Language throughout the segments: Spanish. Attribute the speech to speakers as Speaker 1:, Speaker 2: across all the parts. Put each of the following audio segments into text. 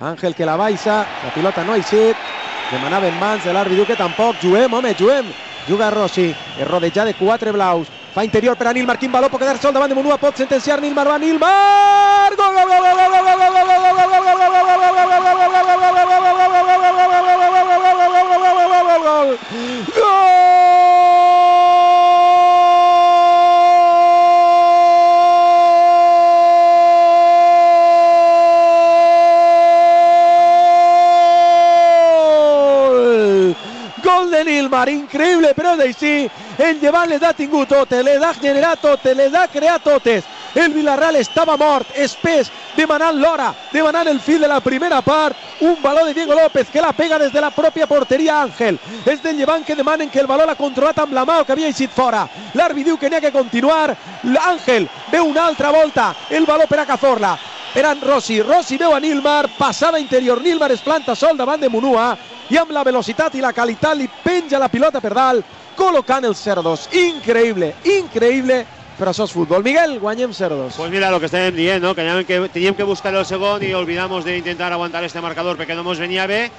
Speaker 1: Àngel que la baixa, la pilota no ha eixit, demanava en mans de l'àrbitre que tampoc, juguem, home, juguem, juga Rossi, és rodejat de quatre blaus, fa interior per a Nilmar, quin valor pot quedar sol davant de Monua, pot sentenciar Nilmar, va Nilmar, Gol de Nilmar, increïble, però és així. El llevant les ha tingut totes, les ha generat totes, les ha creat totes. El Villarreal estava mort, espès, demanant l'hora, demanant el fil de la primera part. Un baló de Diego López que la pega des de la pròpia porteria Àngel. És del llevant que demanen que el baló l'ha controlat amb la mà o que havia eixit fora. L'àrbitre diu que n'hi ha que continuar. L'Àngel veu una altra volta el baló per a Cazorla. Per a Rossi, Rossi veu a Nilmar, passada interior, Nilmar es planta sol de Munua i amb la velocitat i la qualitat li penja la pilota per dalt, col·locant els 0-2. Increïble, increïble, però això és futbol. Miguel, guanyem 0-2.
Speaker 2: Pues mira lo que estem dient, ¿no? Que teníem que, teníem que buscar el segon y olvidamos de intentar aguantar este marcador porque no nos venía bé.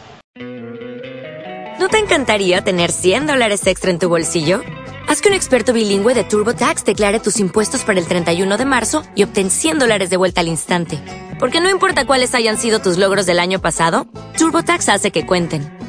Speaker 3: ¿No te encantaría tener 100 dólares extra en tu bolsillo? Haz que un experto bilingüe de TurboTax declare tus impuestos para el 31 de marzo y obtén 100 dólares de vuelta al instante. Porque no importa cuáles hayan sido tus logros del año pasado, TurboTax hace que cuenten.